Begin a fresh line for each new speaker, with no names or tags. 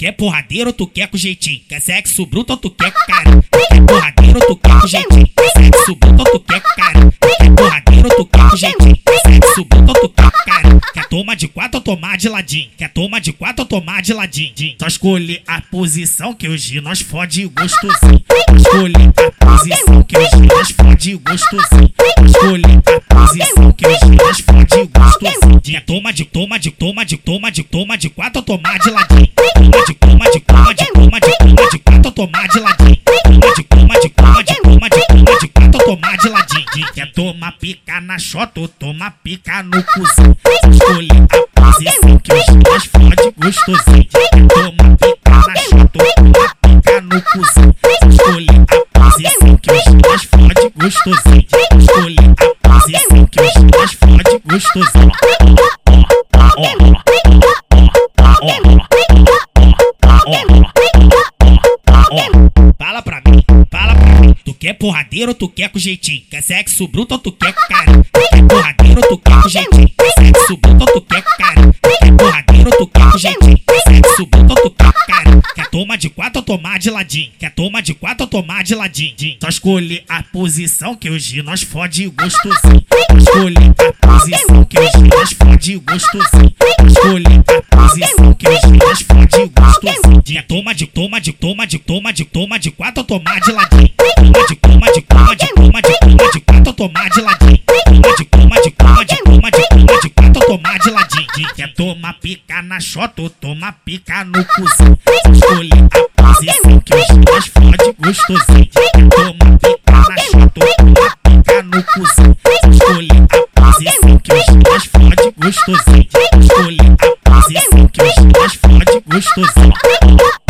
quer porradeiro ou tu quer com jeitinho? Quer sexo bruto ou tu quer com cara? Quer porradeiro ou tu quer com jeitinho? Quer sexo bruto ou tu quer com cara? Quer porradeiro ou tu quer com jeitinho? Quer sexo bruto ou tu quer com cara? Quer tomar de quatro ou tomar de ladinho? Quer tomar de quatro ou tomar de ladinho? Só escolher a posição que hoje nós fode gostosinho. Escolher a posição que hoje nós fode gostosinho. Escolher a posição que hoje nós fode Quer toma de toma de toma de toma de toma de quatro tomar de ladinho? Toma de toma de toma de toma de toma de quatro tomar de ladinho? Toma de toma de toma de toma de toma de quatro tomar de ladinho? Quer tomar pica na chota ou tomar pica no cuzão? Só escolher a posição que hoje nós fode gostosinho. Quer tomar pica na chota ou tomar pica no cuzão? Só escolher a posição que hoje nós fode gostosinho. Só escolher a posição que hoje nós fode gostosinho. Fala pra mim, fala pra mim. Tu quer porradeiro ou tu quer com jeitinho? Quer sexo bruto ou tu quer com cara? Tu quer porradeiro ou tu quer com jeitinho? Quer sexo bruto ou tu quer com cara? Tu quer porradeiro ou tu quer com jeitinho? Quer sexo bruto ou tu quer com? Quer tomar de quatro ou tomar de ladinho? Quer tomar de quatro ou tomar de ladinho? Só escolher a posição que hoje nós fode gostosinho. Escolher a posição que hoje nós fode gostosinho. Só escolher a posição que hoje nós fode gostosinho. Quer toma de toma de toma de toma de toma de quatro tomar de ladinho? Toma de toma de toma de toma de toma de quatro tomar de ladinho? Toma de toma de toma de toma de toma de quatro tomar de ladinho? Quer tomar pica na chota ou tomar pica no cuzão? Só escolher a posição que hoje nós fode gostosinho. Quer gostosinho. Só escolher a posição que hoje nós fode gostosinho.